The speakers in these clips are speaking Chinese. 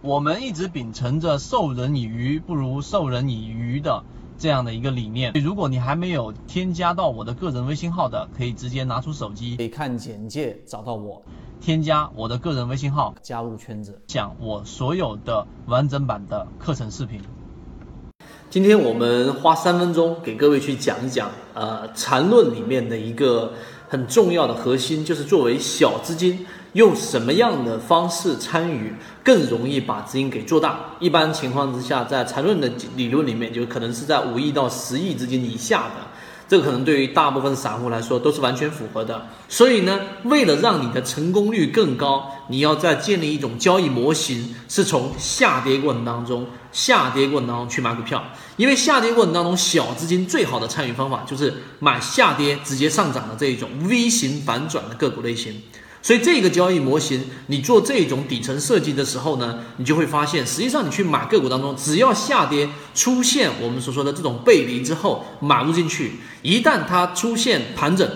我们一直秉承着授人以鱼不如授人以渔的这样的一个理念。如果你还没有添加到我的个人微信号的，可以直接拿出手机，可以看简介找到我，添加我的个人微信号，加入圈子，讲我所有的完整版的课程视频。今天我们花三分钟给各位去讲一讲，呃，缠论里面的一个很重要的核心，就是作为小资金。用什么样的方式参与更容易把资金给做大？一般情况之下，在缠论的理论里面，就可能是在五亿到十亿资金以下的，这个可能对于大部分散户来说都是完全符合的。所以呢，为了让你的成功率更高，你要在建立一种交易模型，是从下跌过程当中，下跌过程当中去买股票。因为下跌过程当中，小资金最好的参与方法就是买下跌直接上涨的这一种 V 型反转的个股类型。所以这个交易模型，你做这种底层设计的时候呢，你就会发现，实际上你去买个股当中，只要下跌出现我们所说的这种背离之后，买入进去，一旦它出现盘整，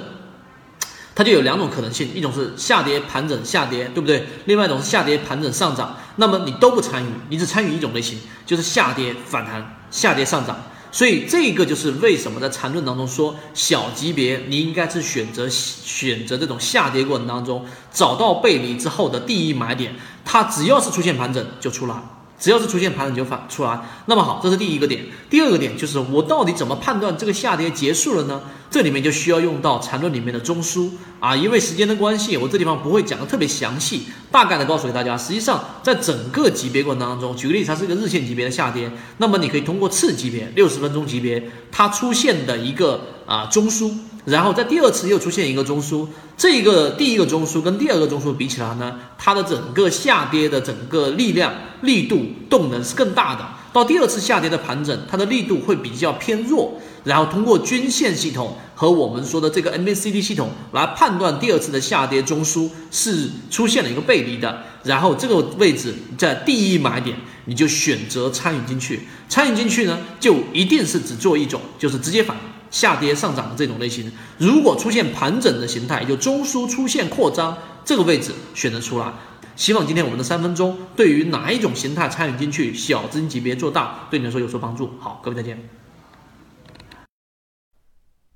它就有两种可能性，一种是下跌盘整下跌，对不对？另外一种是下跌盘整上涨，那么你都不参与，你只参与一种类型，就是下跌反弹，下跌上涨。所以这个就是为什么在缠论当中说小级别你应该是选择选择这种下跌过程当中找到背离之后的第一买点，它只要是出现盘整就出来。只要是出现盘整就反出来，那么好，这是第一个点。第二个点就是我到底怎么判断这个下跌结束了呢？这里面就需要用到缠论里面的中枢啊。因为时间的关系，我这地方不会讲的特别详细，大概的告诉给大家。实际上，在整个级别过程当中，举个例子，它是一个日线级别的下跌，那么你可以通过次级别六十分钟级别它出现的一个啊中枢。然后在第二次又出现一个中枢，这个第一个中枢跟第二个中枢比起来呢，它的整个下跌的整个力量、力度、动能是更大的。到第二次下跌的盘整，它的力度会比较偏弱。然后通过均线系统和我们说的这个 MACD 系统来判断第二次的下跌中枢是出现了一个背离的。然后这个位置在第一买点，你就选择参与进去。参与进去呢，就一定是只做一种，就是直接反。下跌上涨的这种类型，如果出现盘整的形态，就中枢出现扩张，这个位置选择出来。希望今天我们的三分钟，对于哪一种形态参与进去，小资金级别做大，对你来说有所帮助。好，各位再见。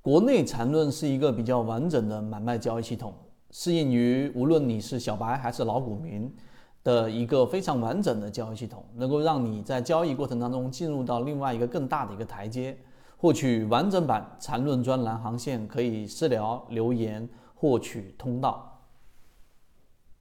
国内缠论是一个比较完整的买卖交易系统，适应于无论你是小白还是老股民的一个非常完整的交易系统，能够让你在交易过程当中进入到另外一个更大的一个台阶。获取完整版缠论专栏航线，可以私聊留言获取通道。